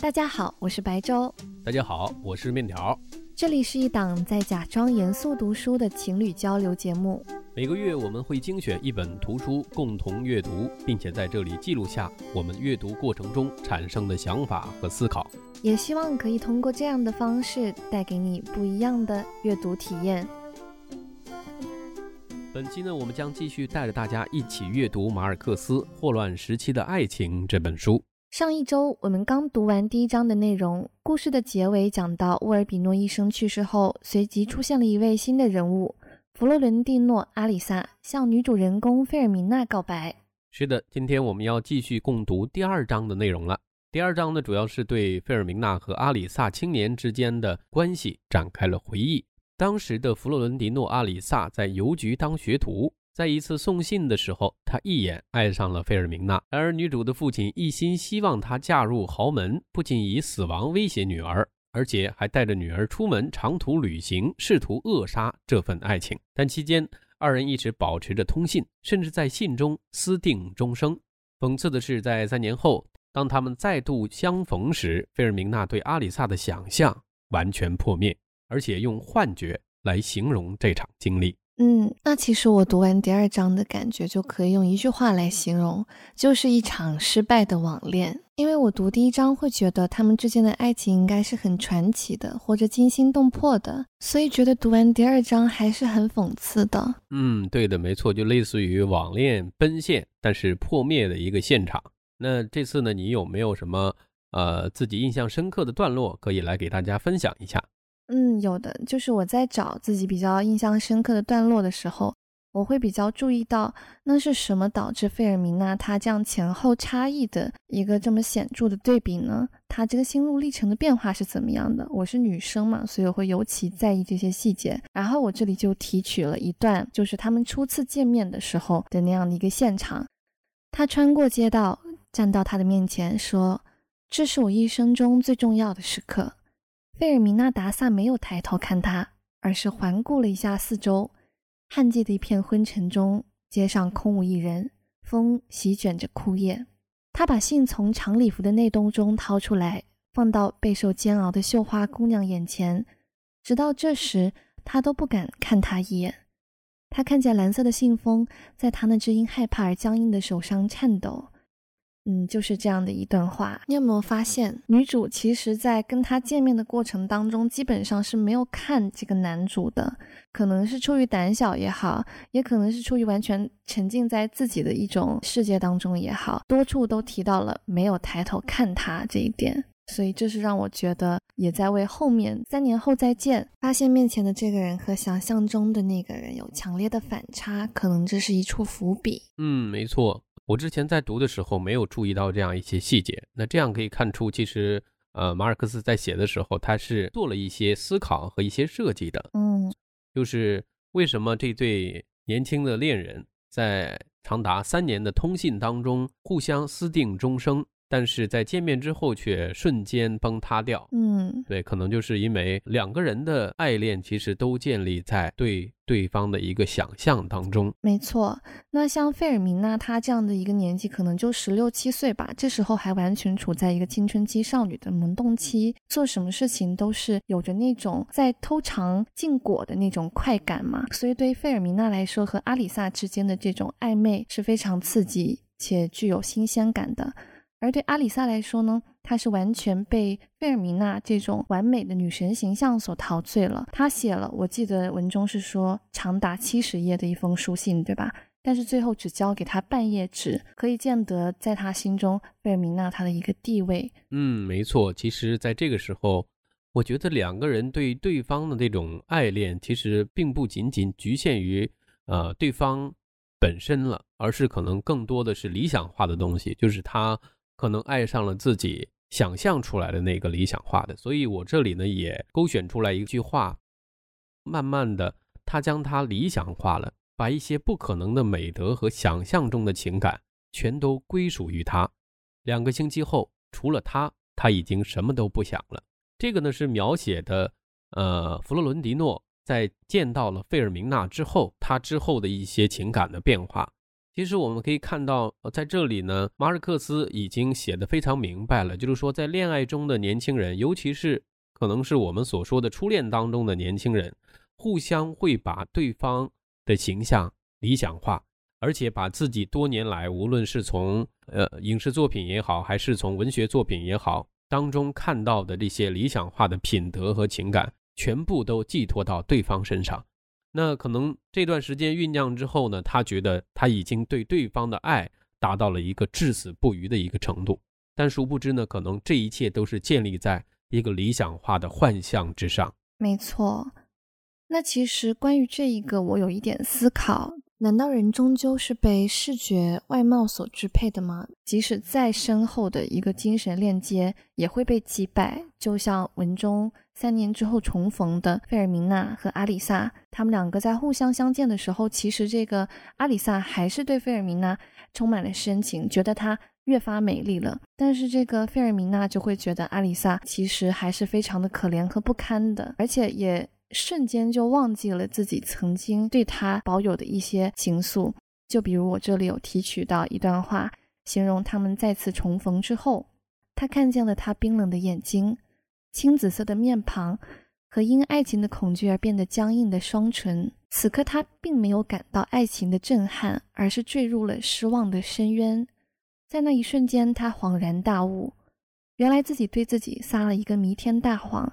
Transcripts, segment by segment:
大家好，我是白粥。大家好，我是面条。这里是一档在假装严肃读书的情侣交流节目。每个月我们会精选一本图书共同阅读，并且在这里记录下我们阅读过程中产生的想法和思考。也希望可以通过这样的方式带给你不一样的阅读体验。本期呢，我们将继续带着大家一起阅读马尔克斯《霍乱时期的爱情》这本书。上一周我们刚读完第一章的内容，故事的结尾讲到沃尔比诺医生去世后，随即出现了一位新的人物——弗洛伦蒂诺·阿里萨，向女主人公费尔明娜告白。是的，今天我们要继续共读第二章的内容了。第二章呢，主要是对费尔明娜和阿里萨青年之间的关系展开了回忆。当时的弗洛伦蒂诺·阿里萨在邮局当学徒。在一次送信的时候，他一眼爱上了费尔明娜，然而女主的父亲一心希望她嫁入豪门，不仅以死亡威胁女儿，而且还带着女儿出门长途旅行，试图扼杀这份爱情。但期间，二人一直保持着通信，甚至在信中私定终生。讽刺的是，在三年后，当他们再度相逢时，费尔明娜对阿里萨的想象完全破灭，而且用幻觉来形容这场经历。嗯，那其实我读完第二章的感觉就可以用一句话来形容，就是一场失败的网恋。因为我读第一章会觉得他们之间的爱情应该是很传奇的，或者惊心动魄的，所以觉得读完第二章还是很讽刺的。嗯，对的，没错，就类似于网恋奔现但是破灭的一个现场。那这次呢，你有没有什么呃自己印象深刻的段落可以来给大家分享一下？嗯，有的，就是我在找自己比较印象深刻的段落的时候，我会比较注意到那是什么导致费尔明娜她这样前后差异的一个这么显著的对比呢？她这个心路历程的变化是怎么样的？我是女生嘛，所以我会尤其在意这些细节。然后我这里就提取了一段，就是他们初次见面的时候的那样的一个现场。他穿过街道，站到他的面前，说：“这是我一生中最重要的时刻。”费尔米娜·达萨没有抬头看他，而是环顾了一下四周。旱季的一片昏沉中，街上空无一人，风席卷着枯叶。他把信从长礼服的内兜中掏出来，放到备受煎熬的绣花姑娘眼前。直到这时，他都不敢看她一眼。他看见蓝色的信封在他那只因害怕而僵硬的手上颤抖。嗯，就是这样的一段话。你有没有发现，女主其实，在跟他见面的过程当中，基本上是没有看这个男主的。可能是出于胆小也好，也可能是出于完全沉浸在自己的一种世界当中也好，多处都提到了没有抬头看他这一点。所以，这是让我觉得也在为后面三年后再见，发现面前的这个人和想象中的那个人有强烈的反差，可能这是一处伏笔。嗯，没错。我之前在读的时候没有注意到这样一些细节，那这样可以看出，其实呃，马尔克斯在写的时候，他是做了一些思考和一些设计的。嗯，就是为什么这对年轻的恋人在长达三年的通信当中互相私定终生。但是在见面之后却瞬间崩塌掉。嗯，对，可能就是因为两个人的爱恋其实都建立在对对方的一个想象当中。没错，那像费尔明娜她这样的一个年纪，可能就十六七岁吧，这时候还完全处在一个青春期少女的萌动期，做什么事情都是有着那种在偷尝禁果的那种快感嘛。所以对于费尔明娜来说，和阿里萨之间的这种暧昧是非常刺激且具有新鲜感的。而对阿里萨来说呢，她是完全被费尔明娜这种完美的女神形象所陶醉了。她写了，我记得文中是说长达七十页的一封书信，对吧？但是最后只交给他半页纸，可以见得在他心中费尔明娜她的一个地位。嗯，没错。其实，在这个时候，我觉得两个人对对方的这种爱恋，其实并不仅仅局限于呃对方本身了，而是可能更多的是理想化的东西，就是他。可能爱上了自己想象出来的那个理想化的，所以我这里呢也勾选出来一句话，慢慢的他将他理想化了，把一些不可能的美德和想象中的情感全都归属于他。两个星期后，除了他，他已经什么都不想了。这个呢是描写的，呃，弗洛伦蒂诺在见到了费尔明娜之后，他之后的一些情感的变化。其实我们可以看到，在这里呢，马尔克斯已经写的非常明白了，就是说，在恋爱中的年轻人，尤其是可能是我们所说的初恋当中的年轻人，互相会把对方的形象理想化，而且把自己多年来无论是从呃影视作品也好，还是从文学作品也好当中看到的这些理想化的品德和情感，全部都寄托到对方身上。那可能这段时间酝酿之后呢，他觉得他已经对对方的爱达到了一个至死不渝的一个程度，但殊不知呢，可能这一切都是建立在一个理想化的幻象之上。没错，那其实关于这一个，我有一点思考。难道人终究是被视觉外貌所支配的吗？即使再深厚的一个精神链接，也会被击败。就像文中三年之后重逢的费尔明娜和阿里萨，他们两个在互相相见的时候，其实这个阿里萨还是对费尔明娜充满了深情，觉得她越发美丽了。但是这个费尔明娜就会觉得阿里萨其实还是非常的可怜和不堪的，而且也。瞬间就忘记了自己曾经对他保有的一些情愫，就比如我这里有提取到一段话，形容他们再次重逢之后，他看见了他冰冷的眼睛、青紫色的面庞和因爱情的恐惧而变得僵硬的双唇。此刻他并没有感到爱情的震撼，而是坠入了失望的深渊。在那一瞬间，他恍然大悟，原来自己对自己撒了一个弥天大谎。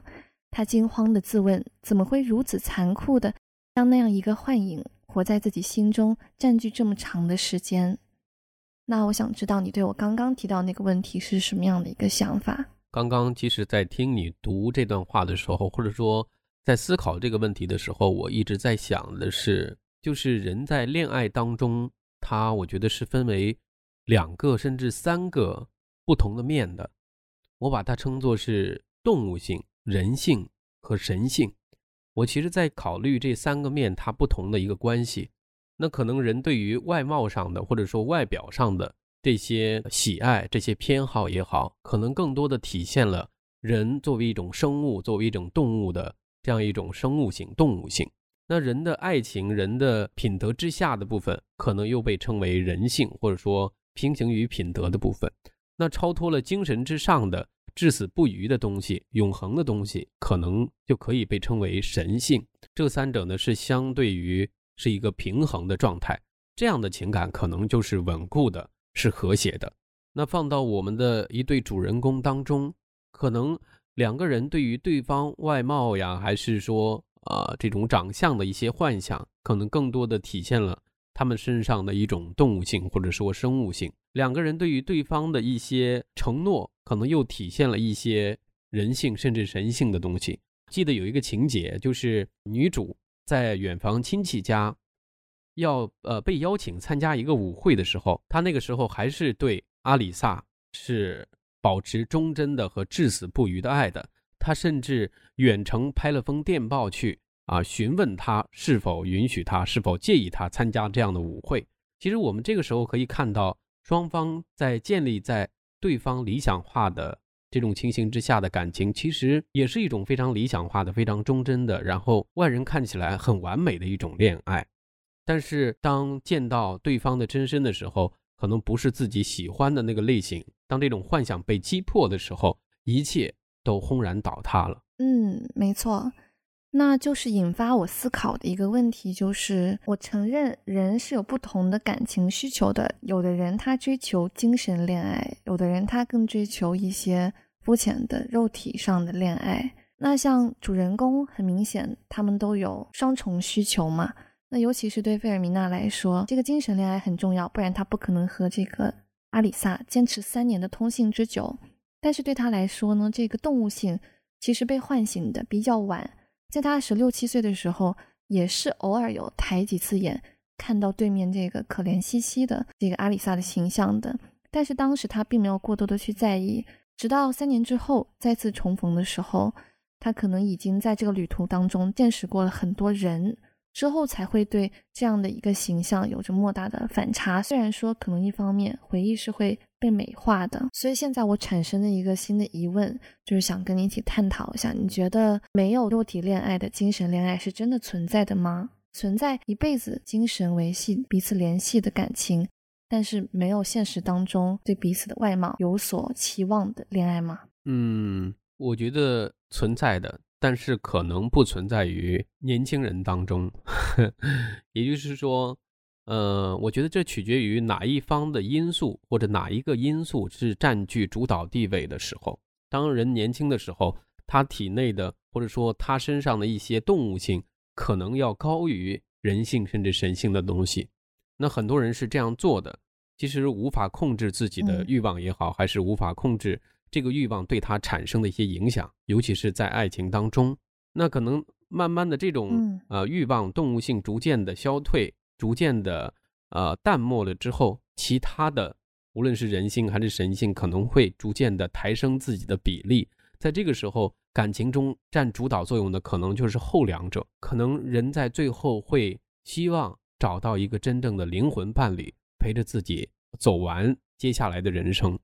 他惊慌地自问：怎么会如此残酷地让那样一个幻影活在自己心中，占据这么长的时间？那我想知道你对我刚刚提到那个问题是什么样的一个想法？刚刚其实，在听你读这段话的时候，或者说在思考这个问题的时候，我一直在想的是，就是人在恋爱当中，他我觉得是分为两个甚至三个不同的面的，我把它称作是动物性。人性和神性，我其实在考虑这三个面它不同的一个关系。那可能人对于外貌上的或者说外表上的这些喜爱、这些偏好也好，可能更多的体现了人作为一种生物、作为一种动物的这样一种生物性、动物性。那人的爱情、人的品德之下的部分，可能又被称为人性，或者说平行于品德的部分。那超脱了精神之上的。至死不渝的东西，永恒的东西，可能就可以被称为神性。这三者呢，是相对于是一个平衡的状态。这样的情感可能就是稳固的，是和谐的。那放到我们的一对主人公当中，可能两个人对于对方外貌呀，还是说啊这种长相的一些幻想，可能更多的体现了他们身上的一种动物性，或者说生物性。两个人对于对方的一些承诺。可能又体现了一些人性甚至神性的东西。记得有一个情节，就是女主在远房亲戚家要呃被邀请参加一个舞会的时候，她那个时候还是对阿里萨是保持忠贞的和至死不渝的爱的。她甚至远程拍了封电报去啊询问他是否允许他，是否介意他参加这样的舞会。其实我们这个时候可以看到，双方在建立在。对方理想化的这种情形之下的感情，其实也是一种非常理想化的、非常忠贞的，然后外人看起来很完美的一种恋爱。但是当见到对方的真身的时候，可能不是自己喜欢的那个类型。当这种幻想被击破的时候，一切都轰然倒塌了。嗯，没错。那就是引发我思考的一个问题，就是我承认人是有不同的感情需求的。有的人他追求精神恋爱，有的人他更追求一些肤浅的肉体上的恋爱。那像主人公，很明显他们都有双重需求嘛。那尤其是对费尔明娜来说，这个精神恋爱很重要，不然他不可能和这个阿里萨坚持三年的通信之久。但是对他来说呢，这个动物性其实被唤醒的比较晚。在他十六七岁的时候，也是偶尔有抬几次眼，看到对面这个可怜兮兮的这个阿里萨的形象的。但是当时他并没有过多的去在意，直到三年之后再次重逢的时候，他可能已经在这个旅途当中见识过了很多人。之后才会对这样的一个形象有着莫大的反差。虽然说可能一方面回忆是会被美化的，所以现在我产生了一个新的疑问，就是想跟你一起探讨一下：你觉得没有肉体恋爱的精神恋爱是真的存在的吗？存在一辈子精神维系、彼此联系的感情，但是没有现实当中对彼此的外貌有所期望的恋爱吗？嗯，我觉得存在的，但是可能不存在于年轻人当中。也就是说，呃，我觉得这取决于哪一方的因素，或者哪一个因素是占据主导地位的时候。当人年轻的时候，他体内的或者说他身上的一些动物性，可能要高于人性甚至神性的东西。那很多人是这样做的，其实无法控制自己的欲望也好，还是无法控制这个欲望对他产生的一些影响，尤其是在爱情当中。那可能慢慢的这种呃欲望动物性逐渐的消退，逐渐的呃淡漠了之后，其他的。无论是人性还是神性，可能会逐渐的抬升自己的比例。在这个时候，感情中占主导作用的可能就是后两者。可能人在最后会希望找到一个真正的灵魂伴侣，陪着自己走完接下来的人生。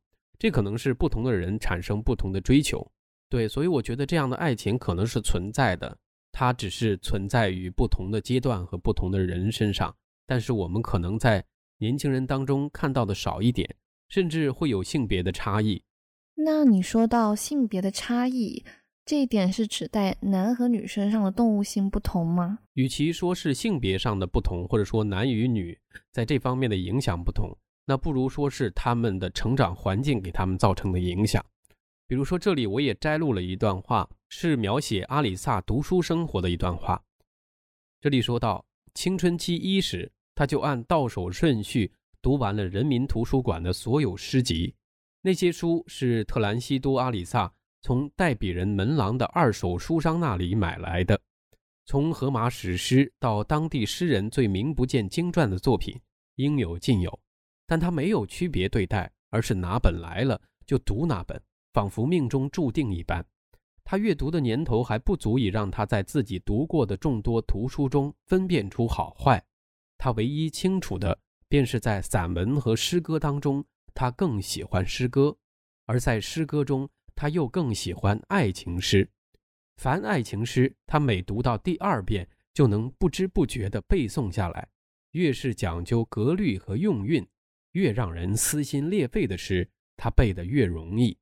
这可能是不同的人产生不同的追求。对，所以我觉得这样的爱情可能是存在的，它只是存在于不同的阶段和不同的人身上。但是我们可能在年轻人当中看到的少一点。甚至会有性别的差异。那你说到性别的差异，这一点是指在男和女身上的动物性不同吗？与其说是性别上的不同，或者说男与女在这方面的影响不同，那不如说是他们的成长环境给他们造成的影响。比如说，这里我也摘录了一段话，是描写阿里萨读书生活的一段话。这里说到，青春期伊始，他就按到手顺序。读完了人民图书馆的所有诗集，那些书是特兰西多阿里萨从代笔人门廊的二手书商那里买来的。从荷马史诗到当地诗人最名不见经传的作品，应有尽有。但他没有区别对待，而是拿本来了就读哪本，仿佛命中注定一般。他阅读的年头还不足以让他在自己读过的众多图书中分辨出好坏。他唯一清楚的。便是在散文和诗歌当中，他更喜欢诗歌；而在诗歌中，他又更喜欢爱情诗。凡爱情诗，他每读到第二遍，就能不知不觉地背诵下来。越是讲究格律和用韵，越让人撕心裂肺的诗，他背得越容易。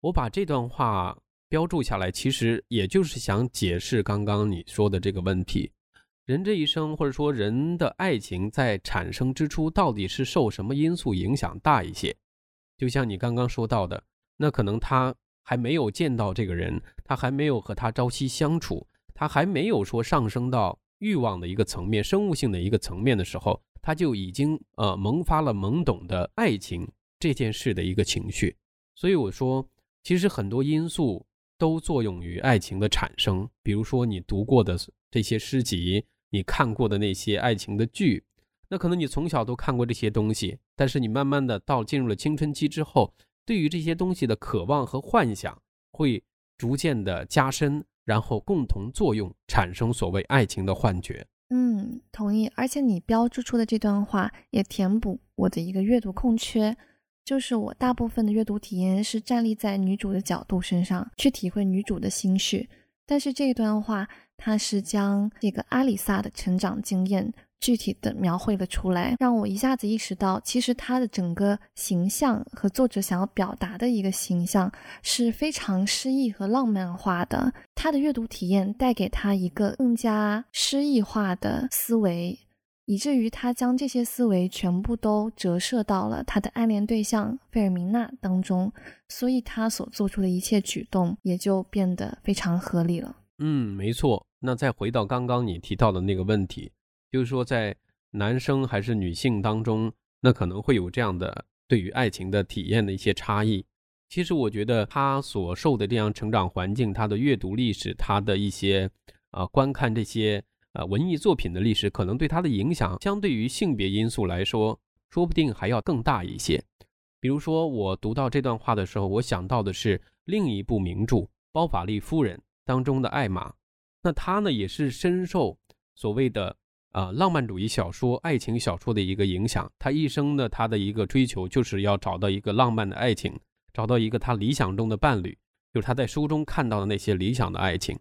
我把这段话标注下来，其实也就是想解释刚刚你说的这个问题。人这一生，或者说人的爱情在产生之初，到底是受什么因素影响大一些？就像你刚刚说到的，那可能他还没有见到这个人，他还没有和他朝夕相处，他还没有说上升到欲望的一个层面、生物性的一个层面的时候，他就已经呃萌发了懵懂的爱情这件事的一个情绪。所以我说，其实很多因素都作用于爱情的产生，比如说你读过的这些诗集。你看过的那些爱情的剧，那可能你从小都看过这些东西，但是你慢慢的到进入了青春期之后，对于这些东西的渴望和幻想会逐渐的加深，然后共同作用，产生所谓爱情的幻觉。嗯，同意。而且你标注出的这段话也填补我的一个阅读空缺，就是我大部分的阅读体验是站立在女主的角度身上去体会女主的心事，但是这段话。它是将这个阿里萨的成长经验具体的描绘了出来，让我一下子意识到，其实他的整个形象和作者想要表达的一个形象是非常诗意和浪漫化的。他的阅读体验带给他一个更加诗意化的思维，以至于他将这些思维全部都折射到了他的暗恋对象费尔明娜当中，所以他所做出的一切举动也就变得非常合理了。嗯，没错。那再回到刚刚你提到的那个问题，就是说在男生还是女性当中，那可能会有这样的对于爱情的体验的一些差异。其实我觉得他所受的这样成长环境，他的阅读历史，他的一些啊观看这些呃文艺作品的历史，可能对他的影响，相对于性别因素来说，说不定还要更大一些。比如说我读到这段话的时候，我想到的是另一部名著《包法利夫人》。当中的艾玛，那她呢也是深受所谓的啊浪漫主义小说、爱情小说的一个影响。他一生呢，他的一个追求就是要找到一个浪漫的爱情，找到一个他理想中的伴侣，就是他在书中看到的那些理想的爱情。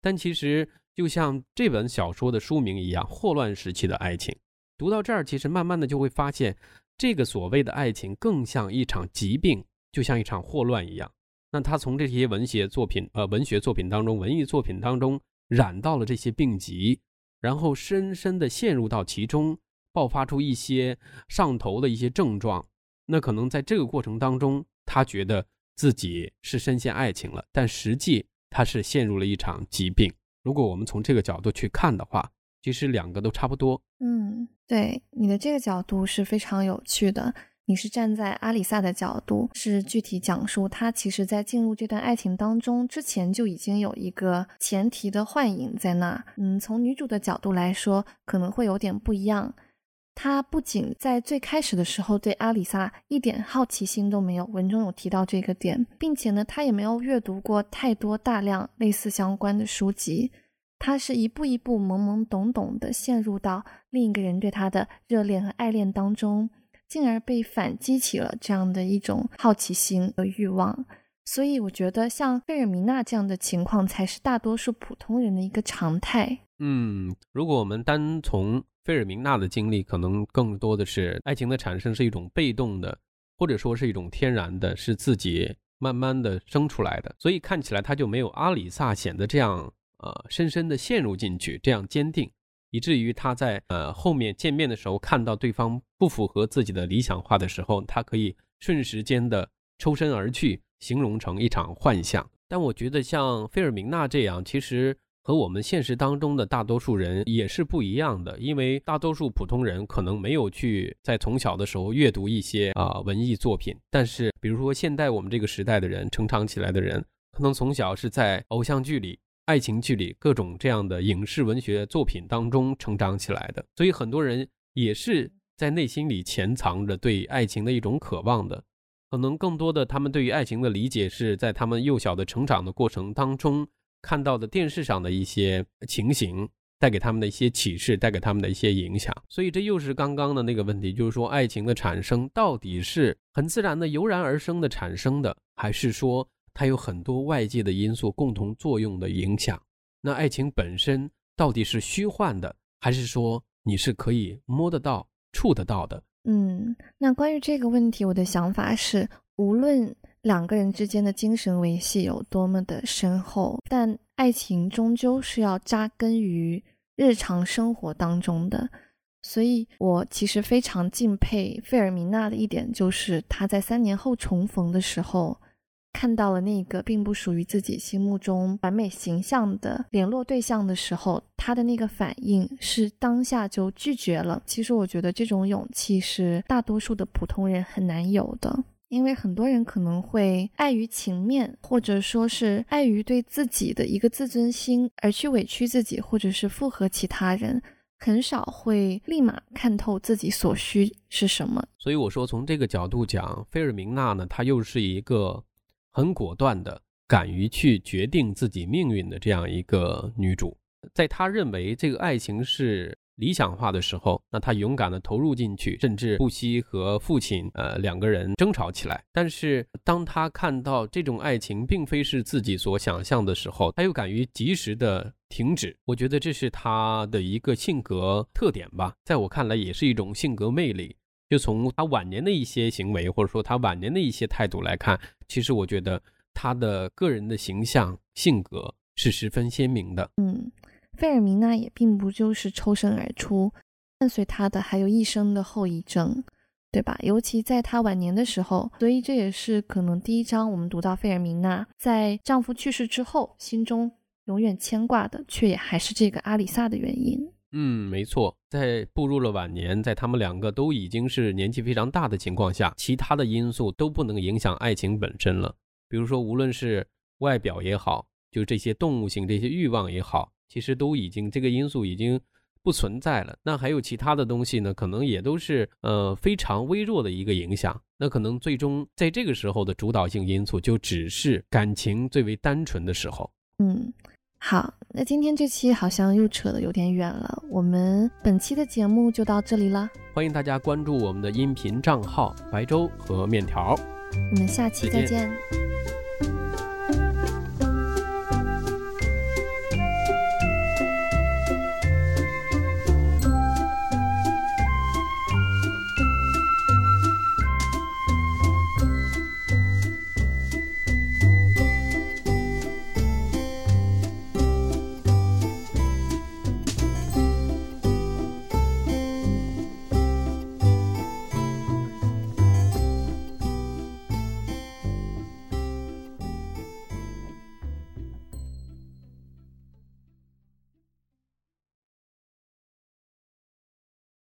但其实就像这本小说的书名一样，《霍乱时期的爱情》。读到这儿，其实慢慢的就会发现，这个所谓的爱情更像一场疾病，就像一场霍乱一样。那他从这些文学作品，呃，文学作品当中，文艺作品当中染到了这些病疾，然后深深的陷入到其中，爆发出一些上头的一些症状。那可能在这个过程当中，他觉得自己是深陷爱情了，但实际他是陷入了一场疾病。如果我们从这个角度去看的话，其实两个都差不多。嗯，对，你的这个角度是非常有趣的。你是站在阿里萨的角度，是具体讲述他其实，在进入这段爱情当中之前，就已经有一个前提的幻影在那。嗯，从女主的角度来说，可能会有点不一样。他不仅在最开始的时候对阿里萨一点好奇心都没有，文中有提到这个点，并且呢，他也没有阅读过太多大量类似相关的书籍。他是一步一步懵懵懂懂的陷入到另一个人对他的热恋和爱恋当中。进而被反激起了这样的一种好奇心和欲望，所以我觉得像费尔明娜这样的情况才是大多数普通人的一个常态。嗯，如果我们单从费尔明娜的经历，可能更多的是爱情的产生是一种被动的，或者说是一种天然的，是自己慢慢的生出来的，所以看起来他就没有阿里萨显得这样呃深深的陷入进去，这样坚定。以至于他在呃后面见面的时候，看到对方不符合自己的理想化的时候，他可以瞬时间的抽身而去，形容成一场幻象。但我觉得像费尔明娜这样，其实和我们现实当中的大多数人也是不一样的，因为大多数普通人可能没有去在从小的时候阅读一些啊文艺作品，但是比如说现代我们这个时代的人成长起来的人，可能从小是在偶像剧里。爱情剧里各种这样的影视文学作品当中成长起来的，所以很多人也是在内心里潜藏着对爱情的一种渴望的。可能更多的他们对于爱情的理解是在他们幼小的成长的过程当中看到的电视上的一些情形带给他们的一些启示，带给他们的一些影响。所以这又是刚刚的那个问题，就是说爱情的产生到底是很自然的油然而生的产生的，还是说？它有很多外界的因素共同作用的影响。那爱情本身到底是虚幻的，还是说你是可以摸得到、触得到的？嗯，那关于这个问题，我的想法是，无论两个人之间的精神维系有多么的深厚，但爱情终究是要扎根于日常生活当中的。所以，我其实非常敬佩费尔明娜的一点，就是她在三年后重逢的时候。看到了那个并不属于自己心目中完美形象的联络对象的时候，他的那个反应是当下就拒绝了。其实我觉得这种勇气是大多数的普通人很难有的，因为很多人可能会碍于情面，或者说是碍于对自己的一个自尊心而去委屈自己，或者是附和其他人，很少会立马看透自己所需是什么。所以我说，从这个角度讲，菲尔明娜呢，她又是一个。很果断的，敢于去决定自己命运的这样一个女主，在她认为这个爱情是理想化的时候，那她勇敢的投入进去，甚至不惜和父亲呃两个人争吵起来。但是当她看到这种爱情并非是自己所想象的时候，她又敢于及时的停止。我觉得这是她的一个性格特点吧，在我看来也是一种性格魅力。就从他晚年的一些行为，或者说他晚年的一些态度来看，其实我觉得他的个人的形象、性格是十分鲜明的。嗯，费尔明娜也并不就是抽身而出，伴随他的还有一生的后遗症，对吧？尤其在他晚年的时候，所以这也是可能第一章我们读到费尔明娜在丈夫去世之后，心中永远牵挂的，却也还是这个阿里萨的原因。嗯，没错，在步入了晚年，在他们两个都已经是年纪非常大的情况下，其他的因素都不能影响爱情本身了。比如说，无论是外表也好，就这些动物性这些欲望也好，其实都已经这个因素已经不存在了。那还有其他的东西呢？可能也都是呃非常微弱的一个影响。那可能最终在这个时候的主导性因素，就只是感情最为单纯的时候。嗯。好，那今天这期好像又扯得有点远了，我们本期的节目就到这里了。欢迎大家关注我们的音频账号白粥和面条，我们下期再见。